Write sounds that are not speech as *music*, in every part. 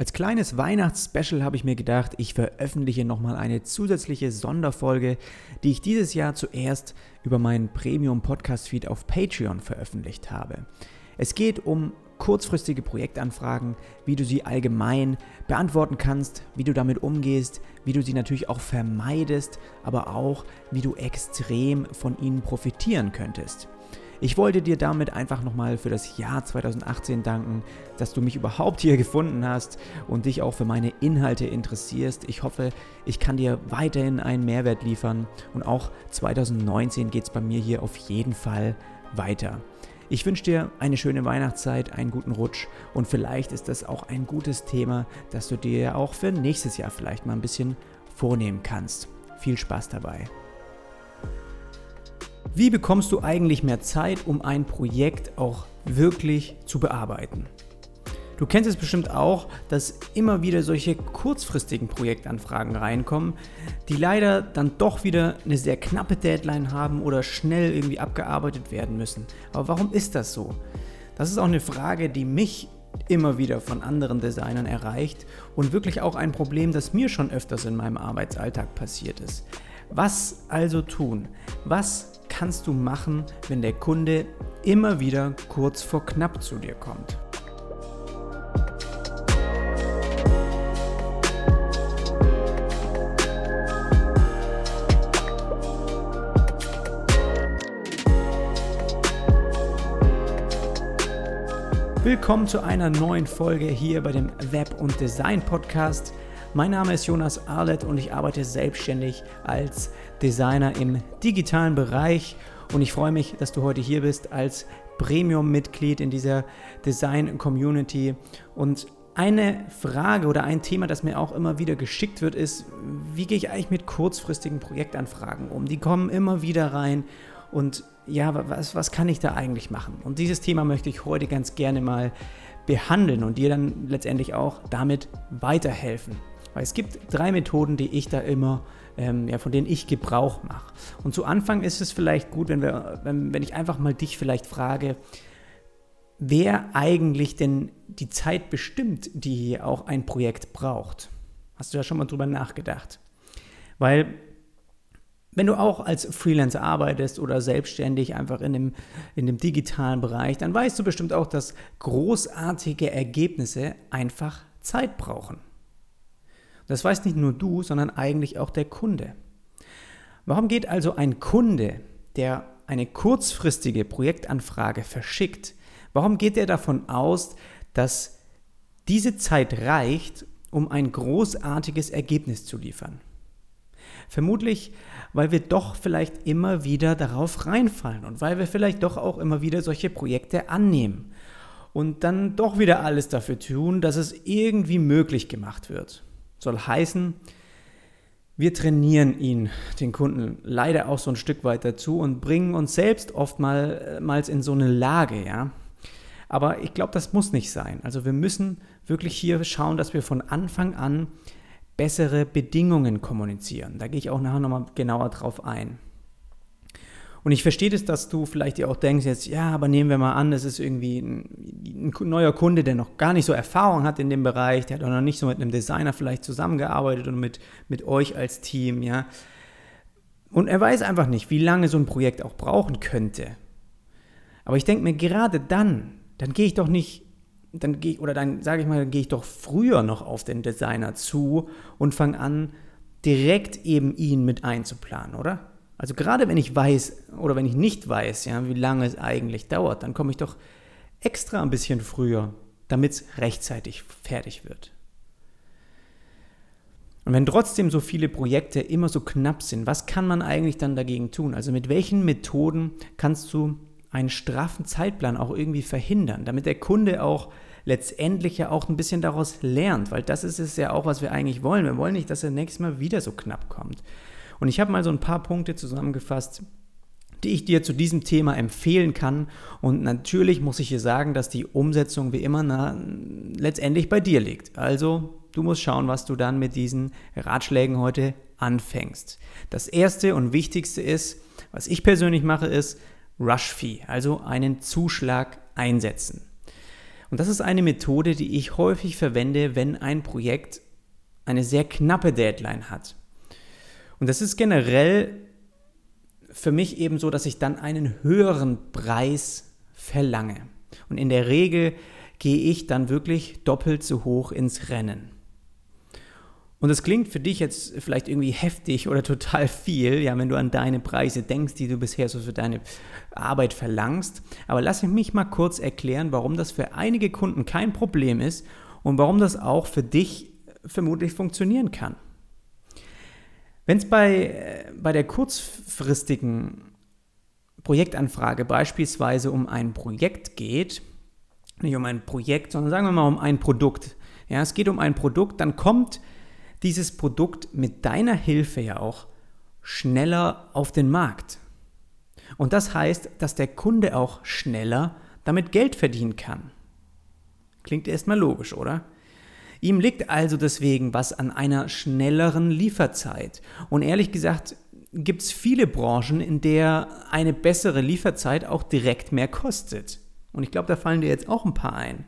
Als kleines Weihnachtsspecial habe ich mir gedacht, ich veröffentliche nochmal eine zusätzliche Sonderfolge, die ich dieses Jahr zuerst über meinen Premium Podcast Feed auf Patreon veröffentlicht habe. Es geht um kurzfristige Projektanfragen, wie du sie allgemein beantworten kannst, wie du damit umgehst, wie du sie natürlich auch vermeidest, aber auch wie du extrem von ihnen profitieren könntest. Ich wollte dir damit einfach nochmal für das Jahr 2018 danken, dass du mich überhaupt hier *laughs* gefunden hast und dich auch für meine Inhalte interessierst. Ich hoffe, ich kann dir weiterhin einen Mehrwert liefern und auch 2019 geht es bei mir hier auf jeden Fall weiter. Ich wünsche dir eine schöne Weihnachtszeit, einen guten Rutsch und vielleicht ist das auch ein gutes Thema, das du dir auch für nächstes Jahr vielleicht mal ein bisschen vornehmen kannst. Viel Spaß dabei. Wie bekommst du eigentlich mehr Zeit, um ein Projekt auch wirklich zu bearbeiten? Du kennst es bestimmt auch, dass immer wieder solche kurzfristigen Projektanfragen reinkommen, die leider dann doch wieder eine sehr knappe Deadline haben oder schnell irgendwie abgearbeitet werden müssen. Aber warum ist das so? Das ist auch eine Frage, die mich immer wieder von anderen Designern erreicht und wirklich auch ein Problem, das mir schon öfters in meinem Arbeitsalltag passiert ist. Was also tun? Was kannst du machen, wenn der Kunde immer wieder kurz vor knapp zu dir kommt? Willkommen zu einer neuen Folge hier bei dem Web- und Design-Podcast. Mein Name ist Jonas Arlett und ich arbeite selbstständig als Designer im digitalen Bereich und ich freue mich, dass du heute hier bist als Premium-Mitglied in dieser Design-Community und eine Frage oder ein Thema, das mir auch immer wieder geschickt wird, ist, wie gehe ich eigentlich mit kurzfristigen Projektanfragen um? Die kommen immer wieder rein und ja, was, was kann ich da eigentlich machen? Und dieses Thema möchte ich heute ganz gerne mal behandeln und dir dann letztendlich auch damit weiterhelfen. Weil es gibt drei Methoden, die ich da immer, ähm, ja, von denen ich Gebrauch mache. Und zu Anfang ist es vielleicht gut, wenn, wir, wenn, wenn ich einfach mal dich vielleicht frage, wer eigentlich denn die Zeit bestimmt, die auch ein Projekt braucht. Hast du ja schon mal drüber nachgedacht? Weil wenn du auch als Freelancer arbeitest oder selbstständig einfach in dem, in dem digitalen Bereich, dann weißt du bestimmt auch, dass großartige Ergebnisse einfach Zeit brauchen. Das weiß nicht nur du, sondern eigentlich auch der Kunde. Warum geht also ein Kunde, der eine kurzfristige Projektanfrage verschickt, warum geht er davon aus, dass diese Zeit reicht, um ein großartiges Ergebnis zu liefern? Vermutlich, weil wir doch vielleicht immer wieder darauf reinfallen und weil wir vielleicht doch auch immer wieder solche Projekte annehmen und dann doch wieder alles dafür tun, dass es irgendwie möglich gemacht wird. Soll heißen, wir trainieren ihn, den Kunden, leider auch so ein Stück weit dazu und bringen uns selbst oftmals in so eine Lage, ja. Aber ich glaube, das muss nicht sein. Also wir müssen wirklich hier schauen, dass wir von Anfang an bessere Bedingungen kommunizieren. Da gehe ich auch nachher nochmal genauer drauf ein. Und ich verstehe das, dass du vielleicht dir auch denkst, jetzt, ja, aber nehmen wir mal an, das ist irgendwie ein, ein, neuer Kunde, der noch gar nicht so Erfahrung hat in dem Bereich, der hat auch noch nicht so mit einem Designer vielleicht zusammengearbeitet und mit, mit euch als Team, ja. Und er weiß einfach nicht, wie lange so ein Projekt auch brauchen könnte. Aber ich denke mir, gerade dann, dann gehe ich doch nicht, dann gehe oder dann sage ich mal, dann gehe ich doch früher noch auf den Designer zu und fange an, direkt eben ihn mit einzuplanen, oder? Also gerade wenn ich weiß oder wenn ich nicht weiß, ja, wie lange es eigentlich dauert, dann komme ich doch extra ein bisschen früher, damit es rechtzeitig fertig wird. Und wenn trotzdem so viele Projekte immer so knapp sind, was kann man eigentlich dann dagegen tun? Also mit welchen Methoden kannst du einen straffen Zeitplan auch irgendwie verhindern, damit der Kunde auch letztendlich ja auch ein bisschen daraus lernt, weil das ist es ja auch, was wir eigentlich wollen. Wir wollen nicht, dass er nächstes Mal wieder so knapp kommt. Und ich habe mal so ein paar Punkte zusammengefasst, die ich dir zu diesem Thema empfehlen kann. Und natürlich muss ich hier sagen, dass die Umsetzung wie immer na, letztendlich bei dir liegt. Also du musst schauen, was du dann mit diesen Ratschlägen heute anfängst. Das erste und wichtigste ist, was ich persönlich mache, ist Rush Fee, also einen Zuschlag einsetzen. Und das ist eine Methode, die ich häufig verwende, wenn ein Projekt eine sehr knappe Deadline hat. Und das ist generell für mich eben so, dass ich dann einen höheren Preis verlange. Und in der Regel gehe ich dann wirklich doppelt so hoch ins Rennen. Und das klingt für dich jetzt vielleicht irgendwie heftig oder *laughs* total viel, ja, wenn du an deine Preise denkst, die du bisher so für deine Arbeit verlangst. Aber lass mich mal kurz erklären, warum das für einige Kunden kein Problem ist und warum das auch für dich vermutlich funktionieren kann. Wenn es bei, äh, bei der kurzfristigen Projektanfrage beispielsweise um ein Projekt geht, nicht um ein Projekt, sondern sagen wir mal um ein Produkt. Ja, es geht um ein Produkt, dann kommt dieses Produkt mit deiner Hilfe ja auch schneller auf den Markt. Und das heißt, dass der Kunde auch schneller damit Geld verdienen kann. Klingt erstmal logisch, oder? Ihm liegt also deswegen was an einer schnelleren Lieferzeit. Und ehrlich gesagt gibt es viele Branchen, in der eine bessere Lieferzeit auch direkt mehr kostet. Und ich glaube, da fallen dir jetzt auch ein paar ein.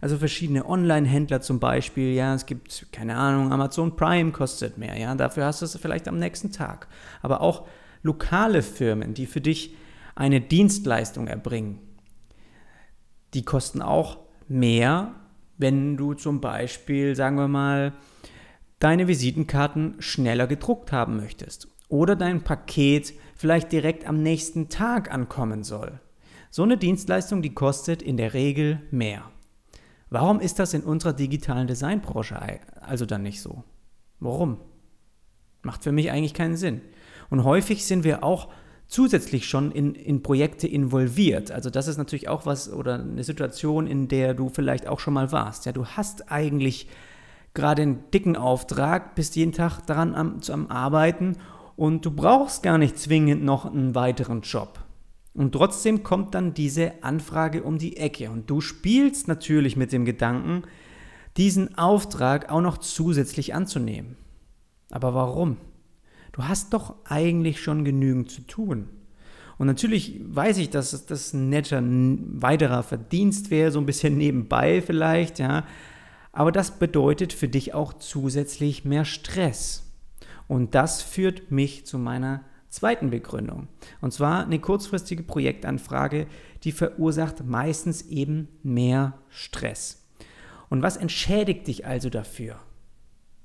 Also verschiedene Online-Händler zum Beispiel, ja, es gibt, keine Ahnung, Amazon Prime kostet mehr, ja, dafür hast du es vielleicht am nächsten Tag. Aber auch lokale Firmen, die für dich eine Dienstleistung erbringen, die kosten auch mehr, wenn du zum Beispiel, sagen wir mal, deine Visitenkarten schneller gedruckt haben möchtest oder dein Paket vielleicht direkt am nächsten Tag ankommen soll. So eine Dienstleistung, die kostet in der Regel mehr. Warum ist das in unserer digitalen Designbranche also dann nicht so? Warum? Macht für mich eigentlich keinen Sinn. Und häufig sind wir auch zusätzlich schon in, in Projekte involviert. Also das ist natürlich auch was oder eine Situation, in der du vielleicht auch schon mal warst. Ja, du hast eigentlich gerade einen dicken Auftrag, bist jeden Tag daran am, am Arbeiten und du brauchst gar nicht zwingend noch einen weiteren Job. Und trotzdem kommt dann diese Anfrage um die Ecke. Und du spielst natürlich mit dem Gedanken, diesen Auftrag auch noch zusätzlich anzunehmen. Aber warum? Du hast doch eigentlich schon genügend zu tun. Und natürlich weiß ich, dass das ein netter weiterer Verdienst wäre, so ein bisschen *laughs* nebenbei vielleicht, ja. Aber das bedeutet für dich auch zusätzlich mehr Stress. Und das führt mich zu meiner zweiten Begründung. Und zwar eine kurzfristige Projektanfrage, die verursacht meistens eben mehr Stress. Und was entschädigt dich also dafür?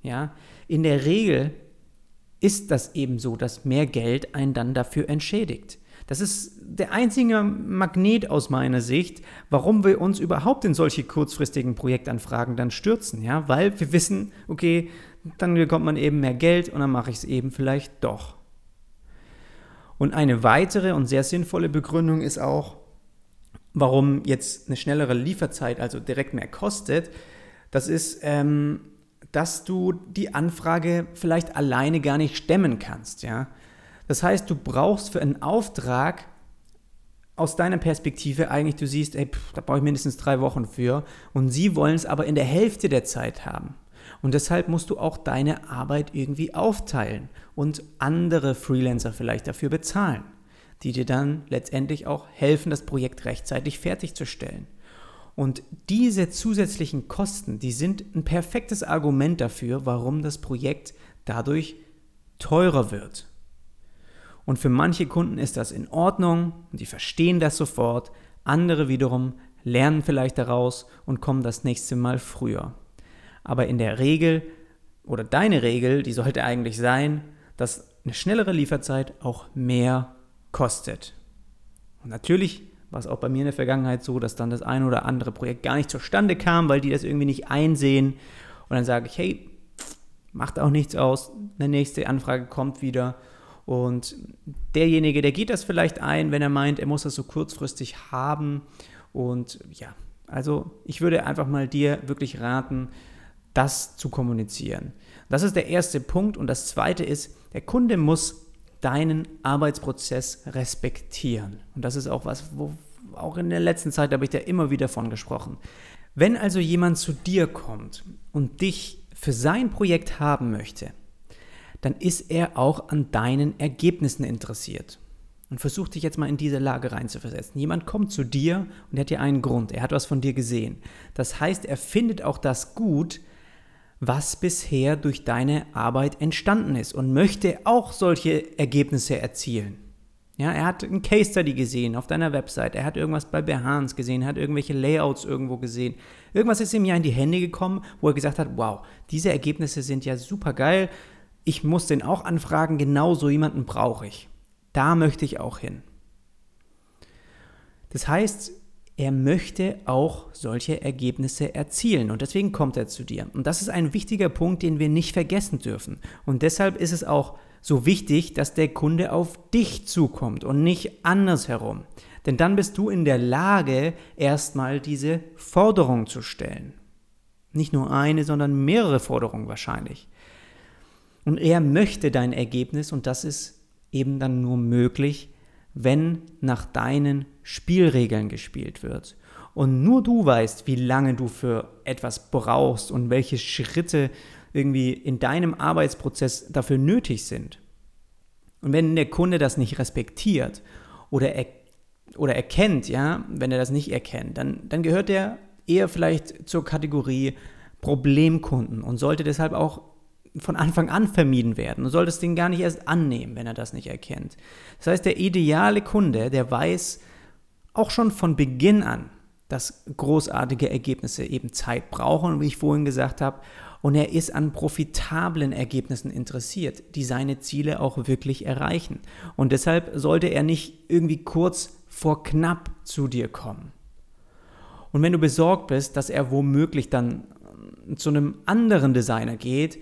Ja, in der Regel ist das eben so, dass mehr Geld einen dann dafür entschädigt. Das ist der einzige Magnet aus meiner Sicht, warum wir uns überhaupt in solche kurzfristigen Projektanfragen dann stürzen, ja, weil wir wissen, okay, dann bekommt man eben mehr Geld und dann mache ich es eben vielleicht doch. Und eine weitere und sehr sinnvolle Begründung ist auch, warum jetzt eine schnellere Lieferzeit also direkt mehr kostet. Das ist, ähm, dass du die Anfrage vielleicht alleine gar nicht stemmen kannst. Ja? Das heißt, du brauchst für einen Auftrag aus deiner Perspektive eigentlich, du siehst, ey, pff, da brauche ich mindestens drei Wochen für und sie wollen es aber in der Hälfte der Zeit haben. Und deshalb musst du auch deine Arbeit irgendwie aufteilen und andere Freelancer vielleicht dafür bezahlen, die dir dann letztendlich auch helfen, das Projekt rechtzeitig fertigzustellen. Und diese zusätzlichen Kosten, die sind ein perfektes Argument dafür, warum das Projekt dadurch teurer wird. Und für manche Kunden ist das in Ordnung und die verstehen das sofort. Andere wiederum lernen vielleicht daraus und kommen das nächste Mal früher. Aber in der Regel oder deine Regel, die sollte eigentlich sein, dass eine schnellere Lieferzeit auch mehr kostet. Und natürlich war es auch bei mir in der Vergangenheit so, dass dann das ein oder andere Projekt gar nicht zustande kam, weil die das irgendwie nicht einsehen. Und dann sage ich, hey, macht auch nichts aus, eine nächste Anfrage kommt wieder. Und derjenige, der geht das vielleicht ein, wenn er meint, er muss das so kurzfristig haben. Und ja, also ich würde einfach mal dir wirklich raten, das zu kommunizieren. Das ist der erste Punkt. Und das zweite ist, der Kunde muss deinen Arbeitsprozess respektieren. Und das ist auch was, wo auch in der letzten Zeit habe ich da immer wieder von gesprochen. Wenn also jemand zu dir kommt und dich für sein Projekt haben möchte, dann ist er auch an deinen Ergebnissen interessiert. Und versuch dich jetzt mal in diese Lage reinzuversetzen. Jemand kommt zu dir und er hat dir einen Grund. Er hat was von dir gesehen. Das heißt, er findet auch das gut, was bisher durch deine Arbeit entstanden ist und möchte auch solche Ergebnisse erzielen. Ja, er hat ein Case Study gesehen auf deiner Website, er hat irgendwas bei Behance gesehen, er hat irgendwelche Layouts irgendwo gesehen. Irgendwas ist ihm ja in die Hände gekommen, wo er gesagt hat, wow, diese Ergebnisse sind ja super geil, ich muss den auch anfragen, genau so jemanden brauche ich. Da möchte ich auch hin. Das heißt, er möchte auch solche Ergebnisse erzielen und deswegen kommt er zu dir. Und das ist ein wichtiger Punkt, den wir nicht vergessen dürfen. Und deshalb ist es auch so wichtig, dass der Kunde auf dich zukommt und nicht andersherum. Denn dann bist du in der Lage, erstmal diese Forderung zu stellen. Nicht nur eine, sondern mehrere Forderungen wahrscheinlich. Und er möchte dein Ergebnis und das ist eben dann nur möglich, wenn nach deinen Spielregeln gespielt wird. Und nur du weißt, wie lange du für etwas brauchst und welche Schritte irgendwie in deinem Arbeitsprozess dafür nötig sind. Und wenn der Kunde das nicht respektiert oder, er, oder erkennt, ja, wenn er das nicht erkennt, dann, dann gehört er eher vielleicht zur Kategorie Problemkunden und sollte deshalb auch von Anfang an vermieden werden und soll das Ding gar nicht erst annehmen, wenn er das nicht erkennt. Das heißt, der ideale Kunde, der weiß auch schon von Beginn an, dass großartige Ergebnisse eben Zeit brauchen, wie ich vorhin gesagt habe, und er ist an profitablen Ergebnissen interessiert, die seine Ziele auch wirklich erreichen. Und deshalb sollte er nicht irgendwie kurz vor knapp zu dir kommen. Und wenn du besorgt bist, dass er womöglich dann zu einem anderen Designer geht,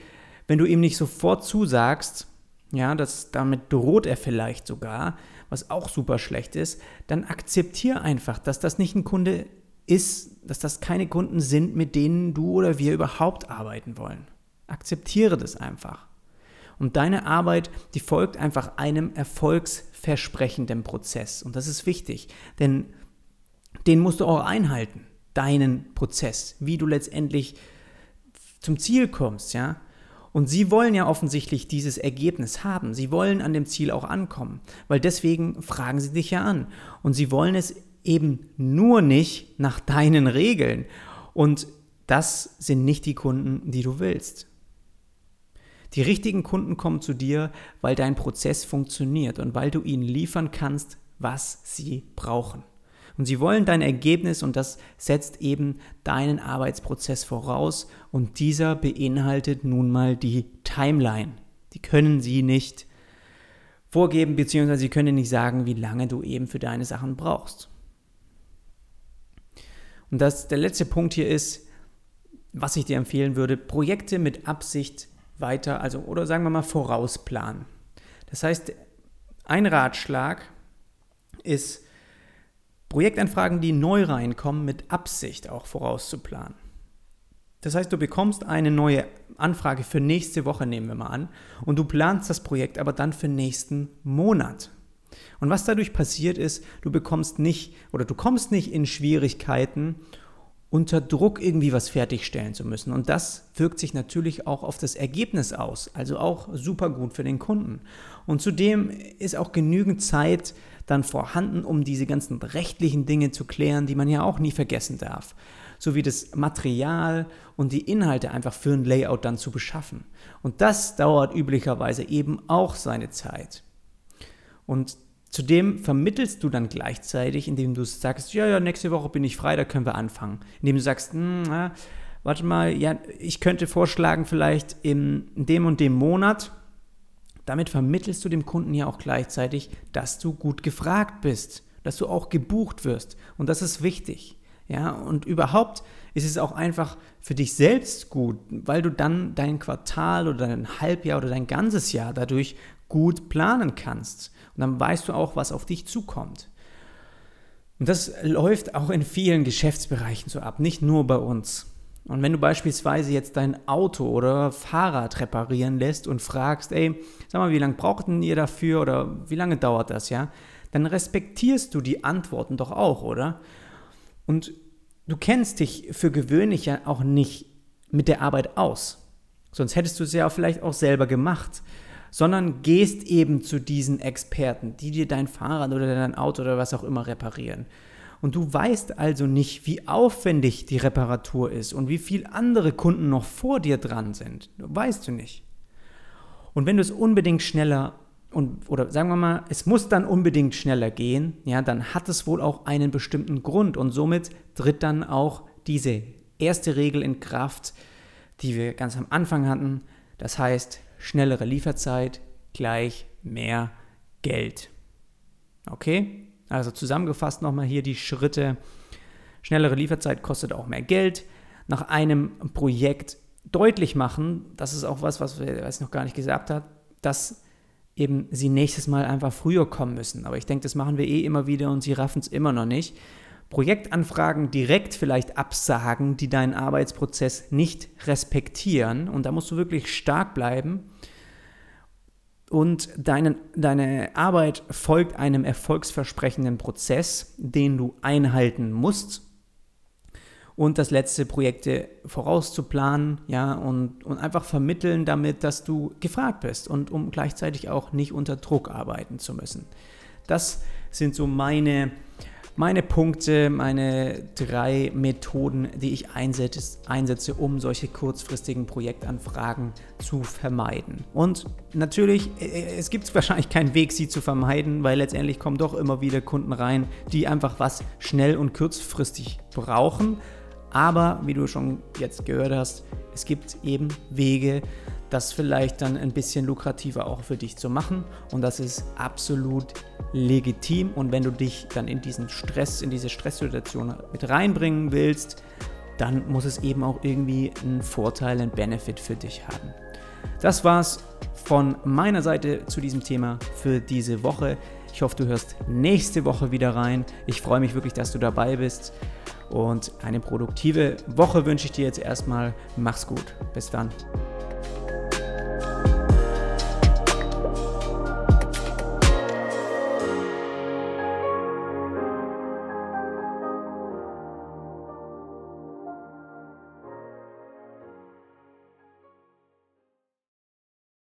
wenn du ihm nicht sofort zusagst, ja, das, damit droht er vielleicht sogar, was auch super schlecht ist, dann akzeptier einfach, dass das nicht ein Kunde ist, dass das keine Kunden sind, mit denen du oder wir überhaupt arbeiten wollen. Akzeptiere das einfach. Und deine Arbeit, die folgt einfach einem erfolgsversprechenden Prozess. Und das ist wichtig, denn den musst du auch einhalten, deinen Prozess, wie du letztendlich zum Ziel kommst, ja. Und sie wollen ja offensichtlich dieses Ergebnis haben. Sie wollen an dem Ziel auch ankommen, weil deswegen fragen sie dich ja an. Und sie wollen es eben nur nicht nach deinen Regeln. Und das sind nicht die Kunden, die du willst. Die richtigen Kunden kommen zu dir, weil dein Prozess funktioniert und weil du ihnen liefern kannst, was sie brauchen. Und sie wollen dein Ergebnis und das setzt eben deinen Arbeitsprozess voraus und dieser beinhaltet nun mal die Timeline. Die können sie nicht vorgeben, beziehungsweise sie können nicht sagen, wie lange du eben für deine Sachen brauchst. Und das, der letzte Punkt hier ist, was ich dir empfehlen würde, Projekte mit Absicht weiter, also oder sagen wir mal vorausplanen. Das heißt, ein Ratschlag ist, Projektanfragen, die neu reinkommen, mit Absicht auch vorauszuplanen. Das heißt, du bekommst eine neue Anfrage für nächste Woche, nehmen wir mal an, und du planst das Projekt aber dann für nächsten Monat. Und was dadurch passiert ist, du bekommst nicht oder du kommst nicht in Schwierigkeiten, unter Druck irgendwie was fertigstellen zu müssen. Und das wirkt sich natürlich auch auf das Ergebnis aus, also auch super gut für den Kunden. Und zudem ist auch genügend Zeit dann vorhanden, um diese ganzen rechtlichen Dinge zu klären, die man ja auch nie vergessen darf. Sowie das Material und die Inhalte einfach für ein Layout dann zu beschaffen. Und das dauert üblicherweise eben auch seine Zeit. Und Zudem vermittelst du dann gleichzeitig, indem du sagst, ja, ja, nächste Woche bin ich frei, da können wir anfangen. Indem du sagst, hm, na, warte mal, ja, ich könnte vorschlagen, vielleicht in dem und dem Monat damit vermittelst du dem Kunden ja auch gleichzeitig, dass du gut gefragt bist, dass du auch gebucht wirst. Und das ist wichtig. Ja, und überhaupt ist es auch einfach für dich selbst gut, weil du dann dein Quartal oder dein Halbjahr oder dein ganzes Jahr dadurch gut planen kannst. Und dann weißt du auch, was auf dich zukommt. Und das läuft auch in vielen Geschäftsbereichen so ab, nicht nur bei uns. Und wenn du beispielsweise jetzt dein Auto oder Fahrrad reparieren lässt und fragst, ey, sag mal, wie lange braucht denn ihr dafür oder wie lange dauert das, ja? Dann respektierst du die Antworten doch auch, oder? Und du kennst dich für gewöhnlich ja auch nicht mit der Arbeit aus. Sonst hättest du es ja vielleicht auch selber gemacht. Sondern gehst eben zu diesen Experten, die dir dein Fahrrad oder dein Auto oder was auch immer reparieren. Und du weißt also nicht, wie aufwendig die Reparatur ist und wie viele andere Kunden noch vor dir dran sind. Weißt du nicht. Und wenn du es unbedingt schneller und, oder sagen wir mal, es muss dann unbedingt schneller gehen, ja, dann hat es wohl auch einen bestimmten Grund und somit tritt dann auch diese erste Regel in Kraft, die wir ganz am Anfang hatten. Das heißt, schnellere Lieferzeit gleich mehr Geld. Okay? Also zusammengefasst nochmal hier die Schritte. Schnellere Lieferzeit kostet auch mehr Geld. Nach einem Projekt deutlich machen, das ist auch was, was, wir, was ich noch gar nicht gesagt habe, dass eben sie nächstes Mal einfach früher kommen müssen. Aber ich denke, das machen wir eh immer wieder und sie raffen es immer noch nicht. Projektanfragen direkt vielleicht absagen, die deinen Arbeitsprozess nicht respektieren. Und da musst du wirklich stark bleiben. Und deine, deine Arbeit folgt einem erfolgsversprechenden Prozess, den du einhalten musst. Und das letzte, Projekte vorauszuplanen, ja, und, und einfach vermitteln damit, dass du gefragt bist und um gleichzeitig auch nicht unter Druck arbeiten zu müssen. Das sind so meine meine Punkte, meine drei Methoden, die ich einsetze, einsetze, um solche kurzfristigen Projektanfragen zu vermeiden. Und natürlich, äh, äh, es gibt *laughs* wahrscheinlich keinen Weg, sie zu vermeiden, weil letztendlich kommen doch immer wieder Kunden rein, die einfach was schnell und kurzfristig brauchen. Aber wie du schon jetzt gehört hast, es gibt eben Wege, das vielleicht dann ein bisschen lukrativer auch für dich zu machen. Und das ist absolut legitim. Und wenn du dich dann in diesen Stress, in diese Stresssituation mit reinbringen willst, dann muss es eben auch irgendwie einen Vorteil, einen Benefit für dich haben. Das war's von meiner Seite zu diesem Thema für diese Woche. Ich hoffe, du hörst nächste Woche wieder rein. Ich freue mich wirklich, dass du dabei bist. Und eine produktive Woche wünsche ich dir jetzt erstmal. Mach's gut. Bis dann.